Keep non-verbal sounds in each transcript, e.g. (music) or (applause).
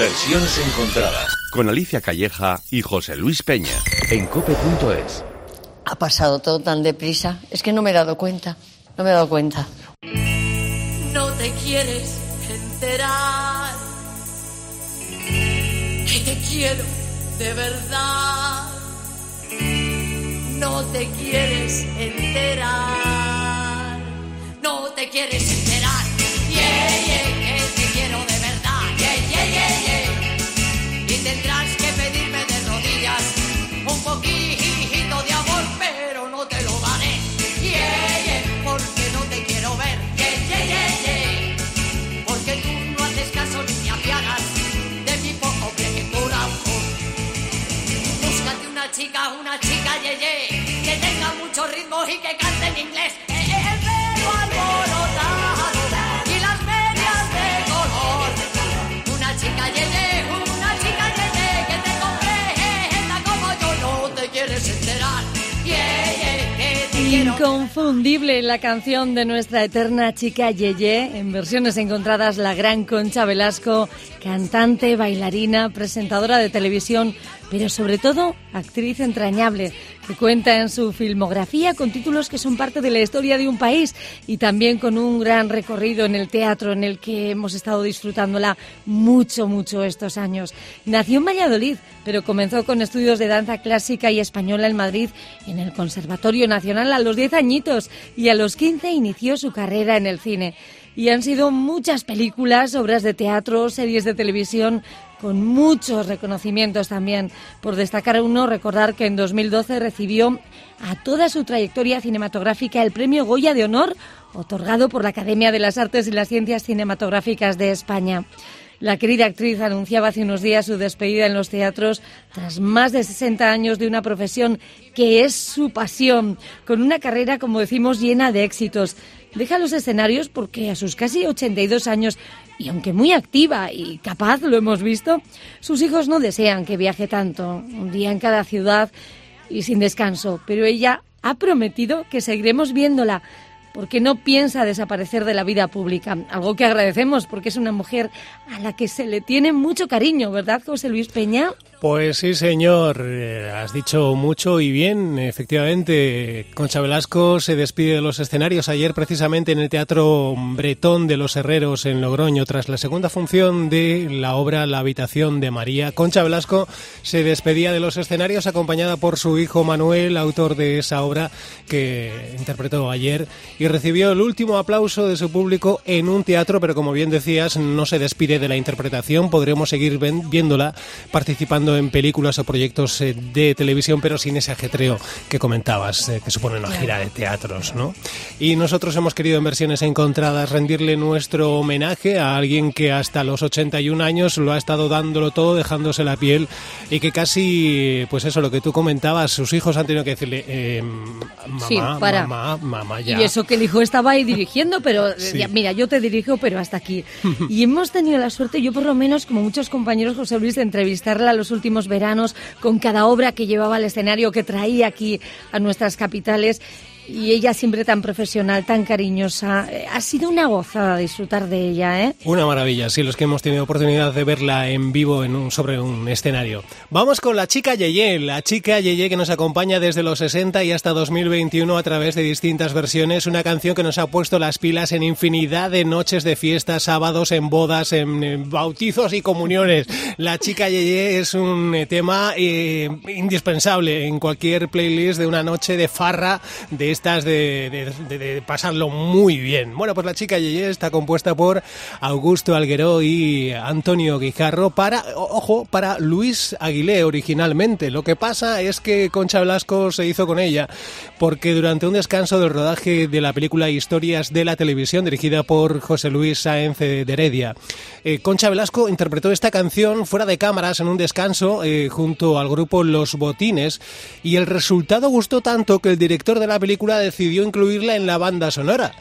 Versiones encontradas con Alicia Calleja y José Luis Peña en cope.es. Ha pasado todo tan deprisa, es que no me he dado cuenta, no me he dado cuenta. No te quieres enterar que te quiero de verdad. No te quieres enterar, no te quieres enterar. Yeah, yeah, una chica, una chica, ye, ye, que tenga mucho ritmo y que cante en inglés. Eh, eh, el pelo alborotado y las medias de color. Una chica, ye, ye, una chica, ye, ye, que te comprenda como yo no te quieres enterar. Que. Inconfundible la canción de nuestra eterna chica Yeye, en versiones encontradas la gran Concha Velasco, cantante, bailarina, presentadora de televisión, pero sobre todo actriz entrañable, que cuenta en su filmografía con títulos que son parte de la historia de un país y también con un gran recorrido en el teatro en el que hemos estado disfrutándola mucho, mucho estos años. Nació en Valladolid, pero comenzó con estudios de danza clásica y española en Madrid en el Conservatorio Nacional a los 10 añitos y a los 15 inició su carrera en el cine. Y han sido muchas películas, obras de teatro, series de televisión, con muchos reconocimientos también. Por destacar uno, recordar que en 2012 recibió a toda su trayectoria cinematográfica el premio Goya de Honor, otorgado por la Academia de las Artes y las Ciencias Cinematográficas de España. La querida actriz anunciaba hace unos días su despedida en los teatros tras más de 60 años de una profesión que es su pasión, con una carrera, como decimos, llena de éxitos. Deja los escenarios porque a sus casi 82 años, y aunque muy activa y capaz, lo hemos visto, sus hijos no desean que viaje tanto, un día en cada ciudad y sin descanso, pero ella ha prometido que seguiremos viéndola porque no piensa desaparecer de la vida pública, algo que agradecemos porque es una mujer a la que se le tiene mucho cariño, ¿verdad, José Luis Peña? Pues sí, señor, Eh, has dicho mucho y bien. Efectivamente, Concha Velasco se despide de los escenarios ayer precisamente en el Teatro Bretón de los Herreros en Logroño, tras la segunda función de la obra La habitación de María. Concha Velasco se despedía de los escenarios acompañada por su hijo Manuel, autor de esa obra que interpretó ayer, y recibió el último aplauso de su público en un teatro, pero como bien decías, no se despide de la interpretación. Podremos seguir viéndola participando en películas o proyectos eh, de televisión, pero sin ese ajetreo que comentabas, eh, que supone una gira de teatros, ¿no? Y nosotros hemos querido en versiones encontradas rendirle nuestro homenaje a alguien que hasta los 81 años lo ha estado dándolo todo, dejándose la piel y que casi, pues eso, lo que tú comentabas, sus hijos han tenido que decirle, eh, mamá, Sí, para. mamá, mamá, ya. Y eso que el hijo estaba ahí dirigiendo, pero Sí. ya, mira, yo te dirijo, pero hasta aquí. (laughs) Y hemos tenido la suerte, yo por lo menos, como muchos compañeros, José Luis, de entrevistarla los últimos veranos con cada obra que llevaba al escenario, que traía aquí a nuestras capitales. Y ella siempre tan profesional, tan cariñosa. Eh, Ha sido una gozada disfrutar de ella, ¿eh? Una maravilla, sí, los que hemos tenido oportunidad de verla en vivo en un, sobre un escenario. Vamos con la chica Yeye, la chica Yeye que nos acompaña desde los 60 y hasta 2021 a través de distintas versiones. Una canción que nos ha puesto las pilas en infinidad de noches de fiestas, sábados, en bodas, en, eh, bautizos y comuniones. La chica Yeye es un eh, tema eh, indispensable en cualquier playlist de una noche de farra de estas de, de- de- de pasarlo muy bien. Bueno, pues la chica Yeye está compuesta por Augusto Algueró y Antonio Guijarro para, ojo, para Luis Aguilé originalmente. Lo que pasa es que Concha Velasco se hizo con ella porque durante un descanso del rodaje de la película Historias de la Televisión dirigida por José Luis Sáenz de Heredia, eh, Concha Velasco interpretó esta canción fuera de cámaras en un descanso eh, junto al grupo Los Botines y el resultado gustó tanto que el director de la película película decidió incluirla en la banda sonora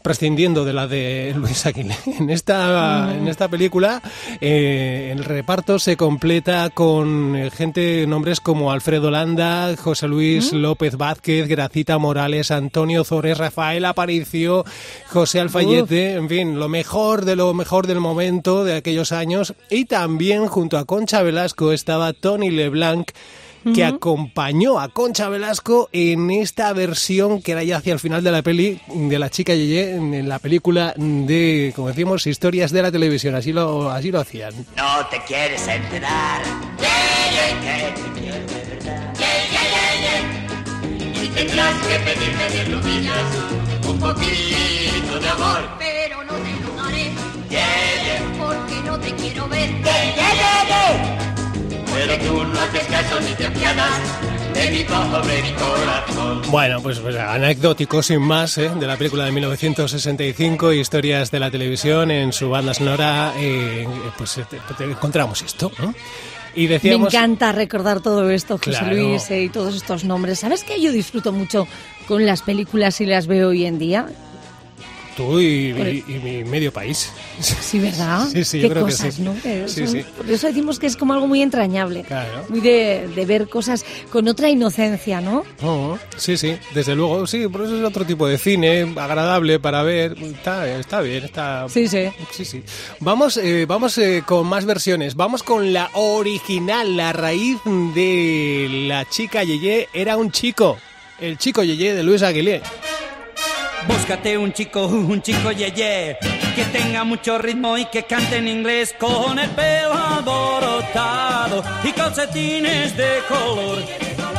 prescindiendo de la de Luis Aguilé. (laughs) En esta, en esta película eh, el reparto se completa con eh, gente, nombres como Alfredo Landa, José Luis López Vázquez, Gracita Morales, Antonio Zores, Rafael Aparicio, José Alfayete, en fin, lo mejor de lo mejor del momento de aquellos años. Y también junto a Concha Velasco estaba Tony LeBlanc que acompañó a Concha Velasco en esta versión que era ya hacia el final de la peli de la chica Yeye en la película de, como decimos, historias de la televisión. Así lo, así lo hacían. No te quieres enterar. Yeye, que te quiero de verdad. Yeye, Y tendrás que pedirme de rodillas un poquito de amor. Pero no te lo daré, Yeye, porque no te quiero ver. Pero tú no haces caso ni te apiadas de mi pobre mi corazón. Bueno, pues, pues anecdótico sin más ¿eh? de la película de 1965, historias de la televisión, en su banda sonora, eh, pues eh, te- encontramos esto. ¿no? Y Me decíamos... encanta recordar todo esto, José Claro. Luis, eh, y todos estos nombres. ¿Sabes que yo disfruto mucho con las películas y las veo hoy en día? Tú y, y- y mi medio país. Sí, ¿verdad? Sí, sí, Qué yo creo que cosas, sí. ¿no? Que Sí, son- sí. Por eso decimos que es como algo muy entrañable. Claro. Muy de, de ver cosas con otra inocencia, ¿no? Oh, sí, sí, desde luego, sí, por eso es otro tipo de cine, agradable para ver, está, está bien, está... Sí, sí. Sí, sí. Vamos, eh, vamos eh, con más versiones. Vamos con la original, la raíz de la chica Yeye era un chico, el chico Yeye de Luis Aguilé. Búscate un chico, (laughs) un chico yeye, que tenga mucho ritmo y que cante en inglés con el pelo aborotado y calcetines de color.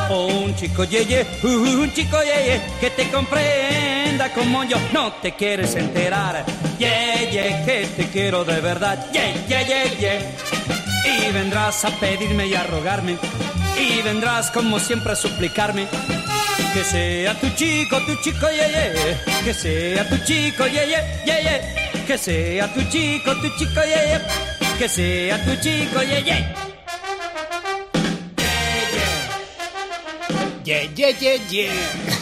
O un chico yeye, (laughs) un chico yeye, que te comprenda como yo, no te quieres enterar. Yeye, que te quiero de verdad. Ye, ye, ye, ye. Y vendrás a pedirme y a rogarme, y vendrás como siempre a suplicarme. Que sea tu chico, tu chico, ye, ye. Que sea tu chico, ye, ye, ye, ye. Que sea tu chico, tu chico, ye, ye. Que sea tu chico, ye, ye. Ye, ye, ye, ye.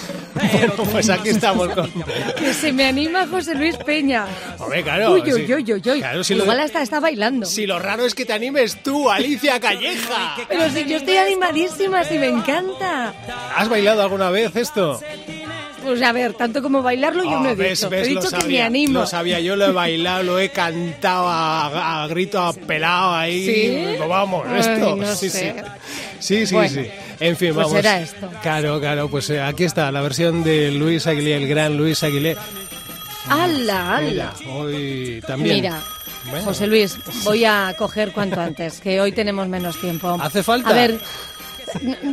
Bueno, pues aquí estamos con... Que se me anima José Luis Peña. Hombre, claro. uy, uy, uy, uy, uy. Claro, si lo Igual de- hasta está bailando. Si lo raro es que te animes tú, Alicia Calleja. Pero si yo estoy animadísima, si me encanta. ¿Has bailado alguna vez esto? Pues a ver, tanto como bailarlo yo no he Ah, ves, dicho. ves, he lo dicho que me animo. Lo sabía, yo lo he bailado, lo he cantado a, a grito apelado ahí. ¿Sí? Pues Vamos, Ay, esto. no sí, sé. sí. Sí, sí, Bueno, sí. En fin, pues vamos. era esto. Claro, claro, pues eh, aquí está la versión de Luis Aguilé, el gran Luis Aguilé. ¡Hala, hala! hoy también. Mira, Bueno. José Luis, voy a coger cuanto antes, que hoy tenemos menos tiempo. ¿Hace falta? A ver,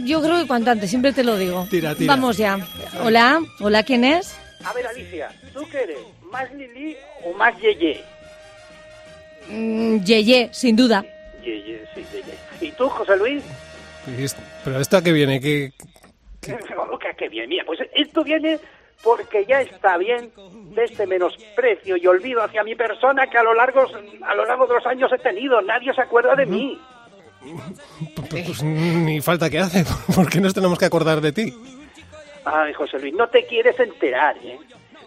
yo creo que cuanto antes, siempre te lo digo. Tira, tira. Vamos ya. Hola, hola, ¿quién es? A ver, Alicia, ¿tú qué eres? ¿Más Lili o más Yeye? Mm, Yeye, sin duda. Yeye, sí, Yeye. ¿Y tú, José Luis? Y es- Pero esto a qué (laughs) viene, que ¿Cómo que qué bien? Mira, pues esto viene porque ya está bien de este menosprecio y olvido hacia mi persona que a lo largo, a lo largo de los años he tenido. Nadie se acuerda de mí. Pues, ni falta que hace, (laughs) ¿por qué nos tenemos que acordar de ti? Ay, José Luis, no te quieres enterar, ¿eh?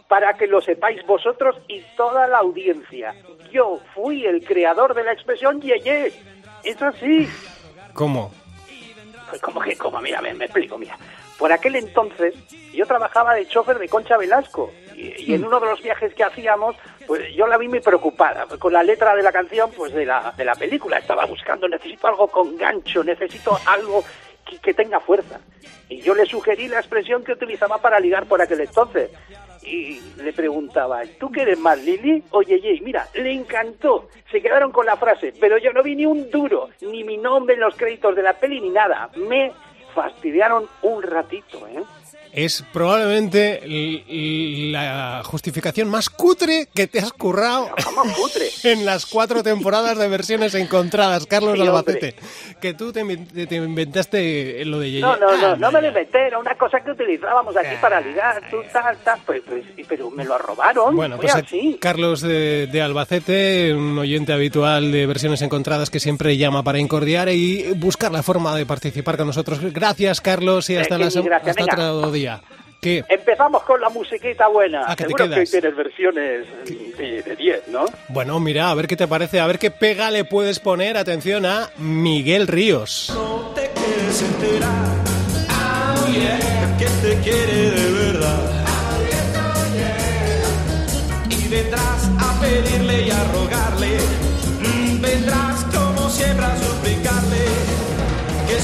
Para que lo sepáis vosotros y toda la audiencia. Yo fui el creador de la expresión Yeye. Es así. ¿Cómo? Pues como que, como, mira, me, me explico, mira. Por aquel entonces yo trabajaba de chofer de Concha Velasco y, y en uno de los viajes que hacíamos, pues yo la vi muy preocupada con la letra de la canción, pues de la, de la película. Estaba buscando, necesito algo con gancho, necesito algo que, que tenga fuerza. Y yo le sugerí la expresión que utilizaba para ligar por aquel entonces. Y le preguntaba, ¿tú qué eres más, Lili o Yeye? Y Mira, le encantó. Se quedaron con la frase, pero yo no vi ni un duro, ni mi nombre en los créditos de la peli, ni nada. Me fastidiaron un ratito, ¿eh? Es probablemente la justificación más cutre que te has currado putre. (laughs) en las cuatro temporadas de versiones encontradas, Carlos Sí, Albacete. Que tú te, te inventaste lo de Yeye. No, no, no, Ah, no me lo inventé, era una cosa que utilizábamos aquí para ligar, tú tal, tal, pues, pues, pero me lo robaron, Bueno, pues así. Carlos de, de Albacete, un oyente habitual de versiones encontradas que siempre llama para incordiar y buscar la forma de participar con nosotros. Gracias, Carlos, y hasta, Eh, que la gracias, hasta otro día. ¿Qué? Empezamos con la musiquita buena. ¿A qué te Seguro que hoy tienes versiones de de 10, ¿no? Bueno, mira, a ver qué te parece, a ver qué pega le puedes poner, atención, a Miguel Ríos. No te quieres enterar. Oh, yeah, que te quiere de verdad. Y vendrás a pedirle y a rogarle. Mm, Vendrás como siempre a suplicarle. Que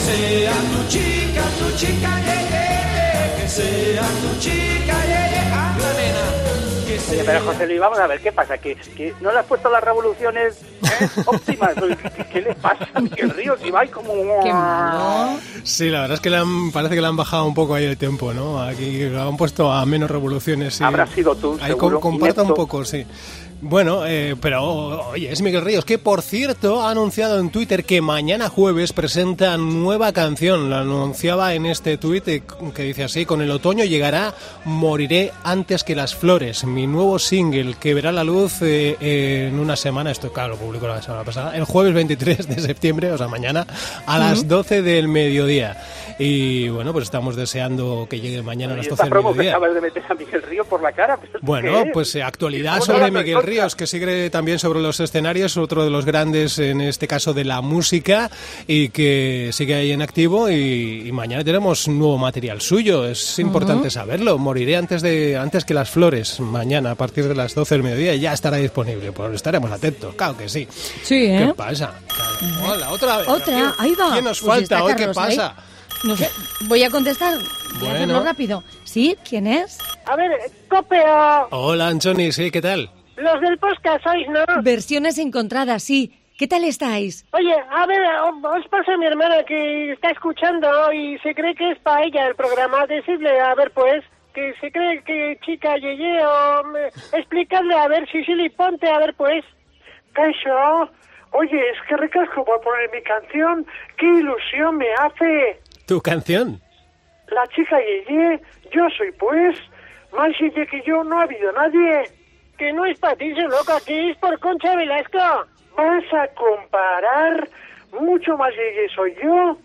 sea tu chica, tu chica, yeah, yeah. Que sea tu chica, yeah, yeah. Anda, nena. Que Oye, pero José Luis, vamos a ver, ¿qué pasa? ¿Que, que no le has puesto las revoluciones eh, (laughs) óptimas? ¿Qué, qué le pasa a Miguel Ríos? Y va ahí como... Qué malo. Sí, la verdad es que le han- parece que le han bajado un poco ahí el tiempo, ¿no? Aquí lo han puesto a menos revoluciones. sí. Habrá sido tú, Ahí seguro, com- comparta un inepto. poco, sí. Bueno, eh, pero oye, es Miguel Ríos, que por cierto ha anunciado en Twitter que mañana jueves presenta nueva canción. La anunciaba en este tuit eh, que dice así, con el otoño llegará Moriré antes que las flores, mi nuevo single que verá la luz eh, eh, en una semana, esto claro, lo publicó la semana pasada, el jueves 23 de septiembre, o sea, mañana, a las 12 del mediodía. Y bueno, pues estamos deseando que llegue mañana a las Y 12 esta del mediodía. de meter a Miguel Ríos por la cara. ¿pero Bueno, es? pues eh, actualidad sobre Miguel cosas. Ríos, que sigue también sobre los escenarios, otro de los grandes en este caso de la música y que sigue ahí en activo y, y mañana tenemos nuevo material suyo, es importante saberlo, moriré antes de antes que las flores, mañana a partir de las 12 del mediodía ya estará disponible, pues estaremos atentos, claro que sí. Sí, ¿Qué ¿eh? pasa? Claro. Hola, otra vez. Otra, ¿Quién- ahí va. ¿Quién nos Pues falta hoy? ¿Qué pasa? No sé, voy a contestar. Voy Bueno. a hacerlo rápido. ¿Sí? ¿Quién es? A ver, copio. Hola, Anchoni, sí, ¿qué tal? Los del podcast sois, ¿no? Versiones encontradas, sí. ¿Qué tal estáis? Oye, a ver, os pasa a mi hermana que está escuchando y se cree que es para ella el programa. Decidle, a ver, pues, que se cree que chica yeye o... Explicadle, a ver, Sicily, ponte, a ver, pues. Caixo, oye, es que recasco por poner mi canción. ¡Qué ilusión me hace! ¿Tu canción? La chica Yeye, yo soy pues. Más Yeye que yo no ha habido nadie. Que no es se loca, que es por Concha Velasco. ¿Vas a comparar? Mucho más Yeye soy yo.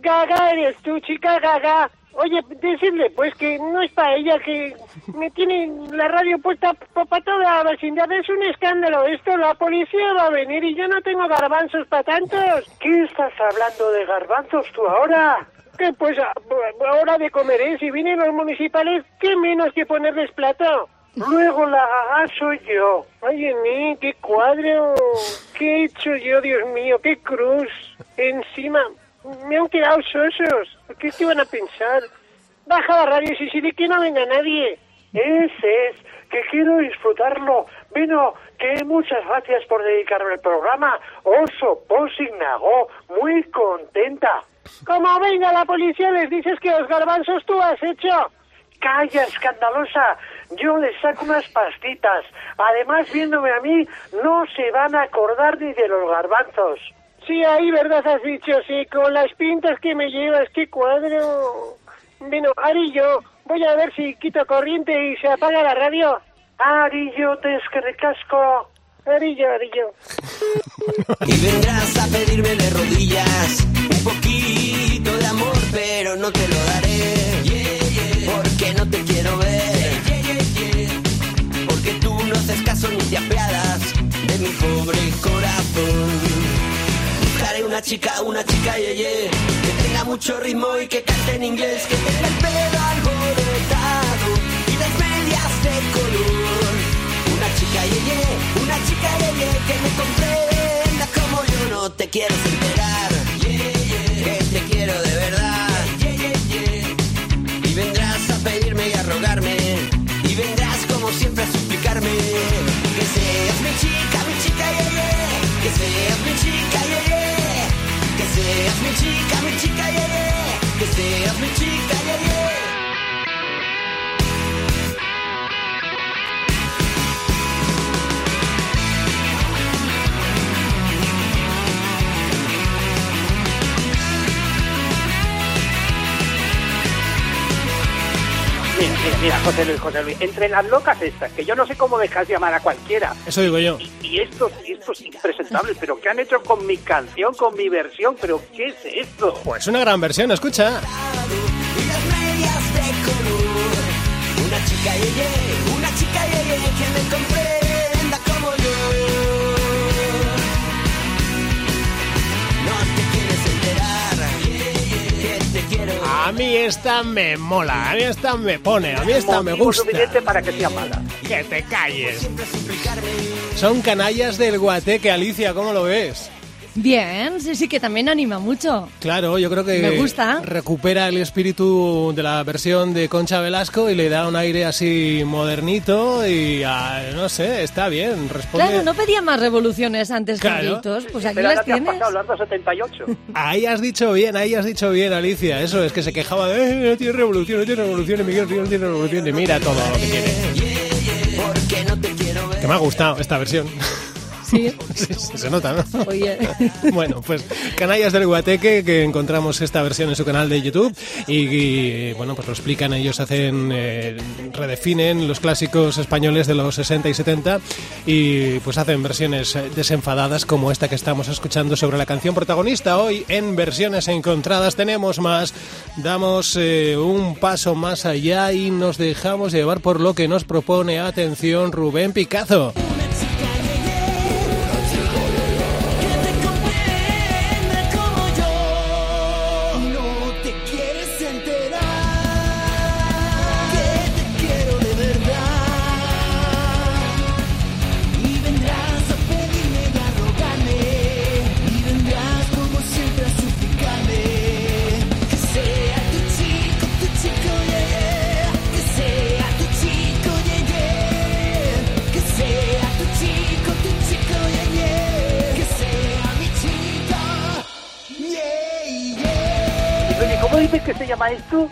Gaga eres tú, chica gaga. Oye, decirle pues que no es para ella, que me tiene la radio puesta para toda la vecindad. Es un escándalo esto, la policía va a venir y yo no tengo garbanzos para tantos. ¿Qué estás hablando de garbanzos tú ahora? Que pues a, a hora de comer, ¿eh? Si vienen los municipales, ¿qué menos que ponerles plato? Luego la gaga soy yo. Ay, en mí, qué cuadro. ¿Qué he hecho yo, Dios mío? Qué cruz. Encima, me han quedado sosos. ¿Qué te van a pensar? Baja la radio, Sicily, que no venga nadie. Ese es, que quiero disfrutarlo. Bueno, que muchas gracias por dedicarme al programa. Oso, posignago, muy contenta. Como venga la policía, les dices que los garbanzos tú has hecho. Calla, escandalosa. Yo les saco unas pastitas. Además, viéndome a mí, no se van a acordar ni de los garbanzos. Sí, ahí verdad has dicho, sí, con las pintas que me llevas, qué cuadro. Bueno, Ari yo, voy a ver si quito corriente y se apaga la radio. Ari, yo te es que recasco. Ari yo, Ari yo. Y vendrás a pedirme de rodillas un poquito de amor, pero no te lo daré. Pobre corazón. Buscaré una chica, una chica yeye, que tenga mucho ritmo y que cante en inglés, que tenga el pelo alborotado y las medias de color. Una chica yeye, una chica yeye, que me comprenda como yo no te quiero enterar. Chica, mi chica, yeye. Que seas mi chica, Mira, mira, mira, José Luis, José Luis. Entre las locas estas, que yo no sé cómo dejas llamar a cualquiera. Eso digo yo. Y estos, y estos impresentables, pero ¿qué han hecho con mi canción, con mi versión? ¿Pero qué es esto? Pues una gran versión, escucha. y las medias de color. chica una chica que me comprenda A mí esta me mola, a mí esta me pone, a mí esta me gusta. suficiente para que sea mala. Que te calles. Son canallas del guateque, Alicia, ¿cómo lo ves? Bien, sí, sí, que también anima mucho. Claro, yo creo que Me gusta. recupera el espíritu de la versión de Concha Velasco y le da un aire así modernito y ah, no sé, está bien, responde. Claro, no pedía más revoluciones antes que Claro. gritos. Pues aquí Pero las te has tienes. pasado las (laughs) 278. Ahí has dicho bien, ahí has dicho bien, Alicia. Eso es que se quejaba de eh, no tiene revolución, no tiene revolución, y Miguel Ríos no tiene revolución. Y mira todo lo que tiene. Que me ha gustado esta versión. (laughs) Sí, Sí, sí, se nota, ¿no? oye. (laughs) Bueno, pues Canallas del Guateque, que encontramos esta versión en su canal de YouTube y, y, bueno, pues lo explican, ellos hacen, eh, redefinen los clásicos españoles de los 60 y 70 y pues hacen versiones desenfadadas como esta que estamos escuchando sobre la canción protagonista. Hoy en versiones encontradas tenemos más, damos eh, un paso más allá y nos dejamos llevar por lo que nos propone, atención, Rubén Picazo. Oye, ¿Cómo dices que se llama esto?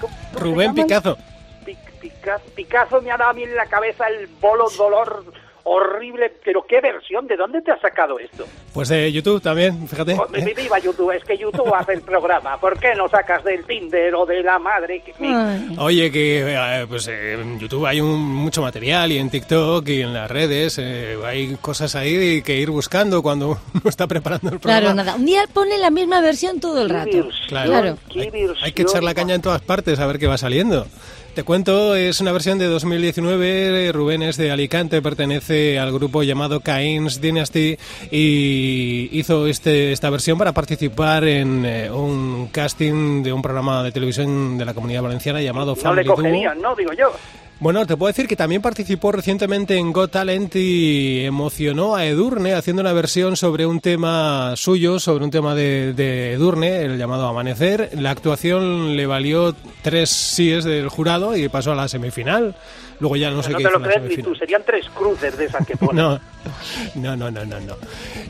¿Cómo- cómo se Rubén llama? Picazo. Pic- Pica- Picasso me ha dado a mí en la cabeza el bolo dolor horrible. Pero qué versión, ¿de dónde te has sacado esto? Pues de YouTube también, fíjate. Oh, ¿eh? Viva YouTube, es que YouTube hace el programa. ¿Por qué no sacas del Tinder o de la madre? Ay. Oye, que eh, pues eh, en YouTube hay un, mucho material y en TikTok y en las redes eh, hay cosas ahí que ir buscando cuando uno está preparando el programa. Claro, nada. Un día pone la misma versión todo el rato. Claro. Hay que echar la caña en todas partes a ver qué va saliendo. Te cuento, es una versión de 2019. Rubén es de Alicante, pertenece al grupo llamado Cain's Dynasty y hizo este, esta versión para participar en eh, un casting de un programa de televisión de la comunidad valenciana llamado No le Family Duo. cogerían, ¿no? Digo yo. Bueno, te puedo decir que también participó recientemente en Got Talent y emocionó a Edurne haciendo una versión sobre un tema suyo, sobre un tema de, de Edurne, el llamado Amanecer. La actuación le valió tres síes del jurado y pasó a la semifinal. Luego ya no sé no qué te hizo lo crees ni tú, serían tres cruces de esas que (laughs) ponen. No, no, no, no, no, no.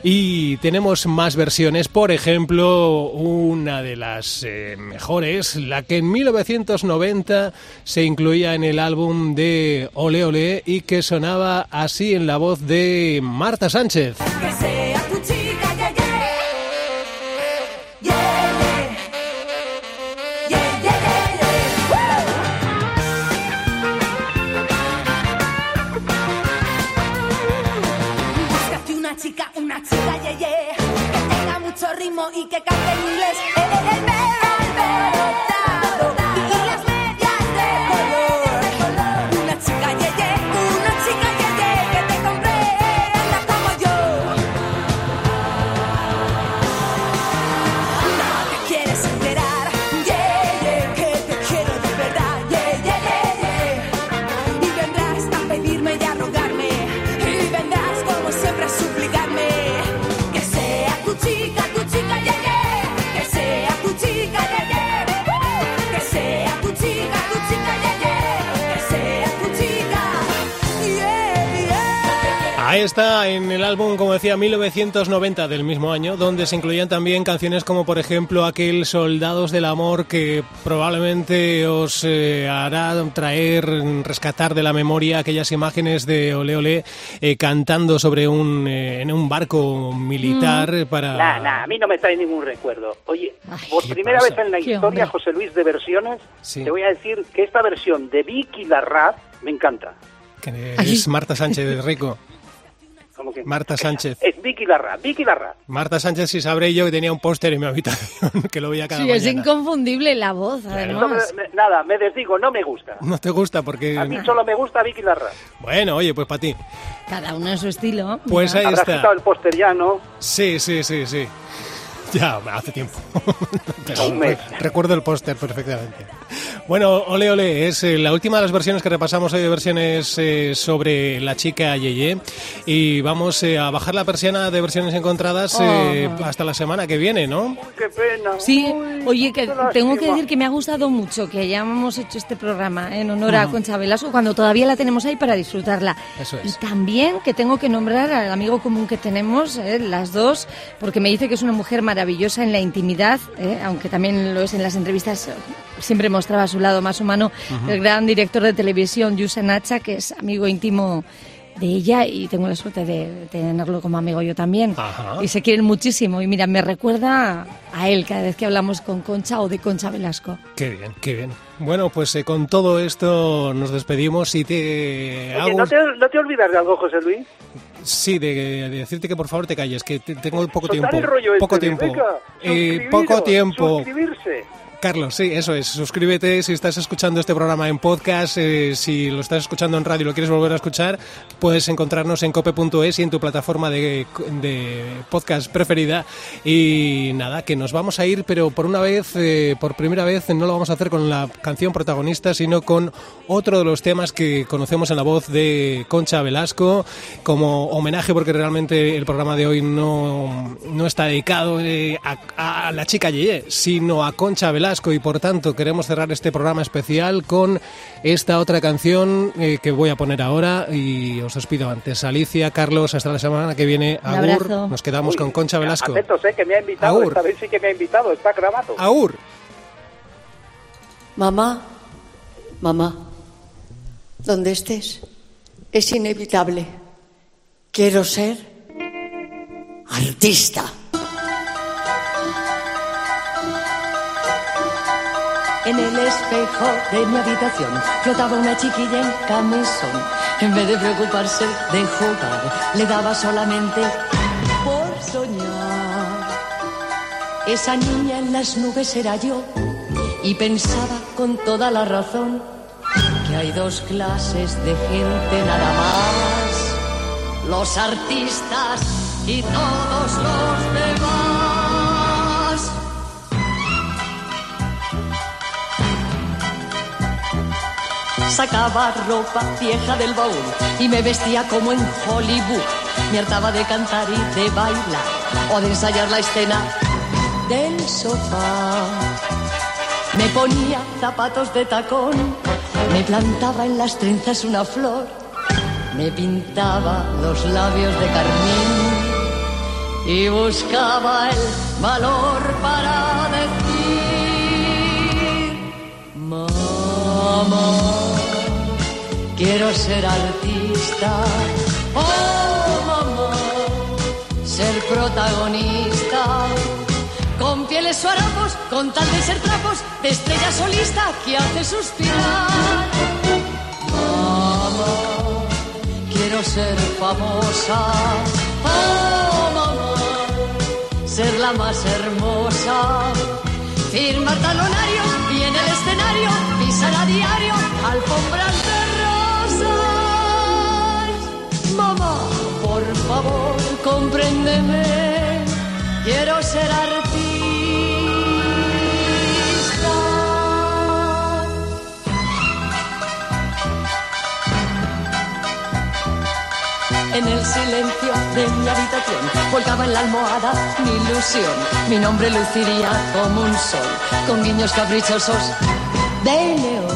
Y tenemos más versiones, por ejemplo, una de las eh, mejores, la que en 1990 se incluía en el álbum de Ole Ole y que sonaba así en la voz de Marta Sánchez. Y que cante en inglés. Está en el álbum, como decía, 1990 del mismo año, donde se incluían también canciones como, por ejemplo, aquel Soldados del Amor que probablemente os eh, hará traer, rescatar de la memoria aquellas imágenes de Ole Ole eh, cantando sobre un, eh, en un barco militar para... Nah, nah, a mí no me trae ningún recuerdo. Oye, por ¿qué primera pasa? vez en la historia, hombre. José Luis, de versiones, Sí. te voy a decir que esta versión de Vicky Larraz me encanta. que es Marta Sánchez de Rico. ¿Cómo que? Marta Sánchez. Es Vicky Larra, Vicky Larra. Marta Sánchez, si sabré yo que tenía un póster en mi habitación, (laughs) que lo veía cada Sí, es inconfundible la voz, No además. me- me- nada, me desdigo, no me gusta. No te gusta porque... A mí solo me gusta Vicky Larra. Bueno, oye, pues para ti. Cada uno en su estilo. Pues ahí Habrás está. el póster ya, ¿no? Sí, sí, sí, sí. (laughs) Ya, hace tiempo. (laughs) Pero Un mes. re- recuerdo el póster perfectamente. Bueno, ole, ole, es eh, la última de las versiones que repasamos hoy de versiones eh, sobre la chica Yeye. Y vamos eh, a bajar la persiana de versiones encontradas eh, Oh. hasta la semana que viene, ¿no? Qué pena. Sí, oye, que tengo que decir que me ha gustado mucho que hayamos hecho este programa en honor a Concha Velasco cuando todavía la tenemos ahí para disfrutarla. Eso es. Y también que tengo que nombrar al amigo común que tenemos, eh, las dos, porque me dice que es una mujer maravillosa en la intimidad, eh, aunque también lo es en las entrevistas, siempre mostraba su lado más humano, el gran director de televisión, Yusen Nacha, que es amigo íntimo de ella y tengo la suerte de tenerlo como amigo yo también. Y se quieren muchísimo. Y mira, me recuerda a él cada vez que hablamos con Concha o de Concha Velasco. Qué bien, qué bien. Bueno, pues eh, con todo esto nos despedimos y te Oye, hago... ¿no te, no te olvidas de algo, José Luis? Sí, de, de decirte que por favor te calles, que te- tengo poco Soltar tiempo. el rollo este poco tiempo. venga, Eh, poco tiempo. Suscribirse. Carlos, sí, eso es. Suscríbete si estás escuchando este programa en podcast. eh, si lo estás escuchando en radio y lo quieres volver a escuchar, puedes encontrarnos en cope.es y en tu plataforma de, podcast preferida. Y nada, que nos vamos a ir, pero por una vez, eh, por primera vez, no lo vamos a hacer con la canción protagonista, sino con otro de los temas que conocemos en la voz de Concha Velasco, como homenaje, porque realmente el programa de hoy no, no está dedicado eh, a, a la chica Yeye, sino a Concha Velasco y por tanto queremos cerrar este programa especial con esta otra canción eh, que voy a poner ahora y os despido antes. Alicia, Carlos, hasta la semana que viene. Un Agur, abrazo. nos quedamos con Concha Velasco. Atentos, eh, que me ha invitado. Agur. Esta vez sí que me ha invitado, está grabado. Agur. Mamá, mamá, donde estés, es inevitable. Quiero ser artista. En el espejo de mi habitación flotaba una chiquilla en camisón. En vez de preocuparse de jugar, le daba solamente por soñar. Esa niña en las nubes era yo y pensaba con toda la razón que hay dos clases de gente nada más. Los artistas y todos los demás. Sacaba ropa vieja del baúl y me vestía como en Hollywood. Me hartaba de cantar y de bailar o de ensayar la escena del sofá. Me ponía zapatos de tacón, me plantaba en las trenzas una flor, me pintaba los labios de carmín y buscaba el valor para decir, mamá, quiero ser artista, oh mamá, ser protagonista. Con pieles o harapos, con tal de ser trapos, de estrella solista que hace suspirar. Mamá, quiero ser famosa. Oh, mamá, ser la más hermosa. Firmar talonarios y en el escenario pisar a diario alfombras compréndeme. Quiero ser artista. En el silencio de mi habitación volcaba en la almohada mi ilusión. Mi nombre luciría como un sol, con guiños caprichosos de león.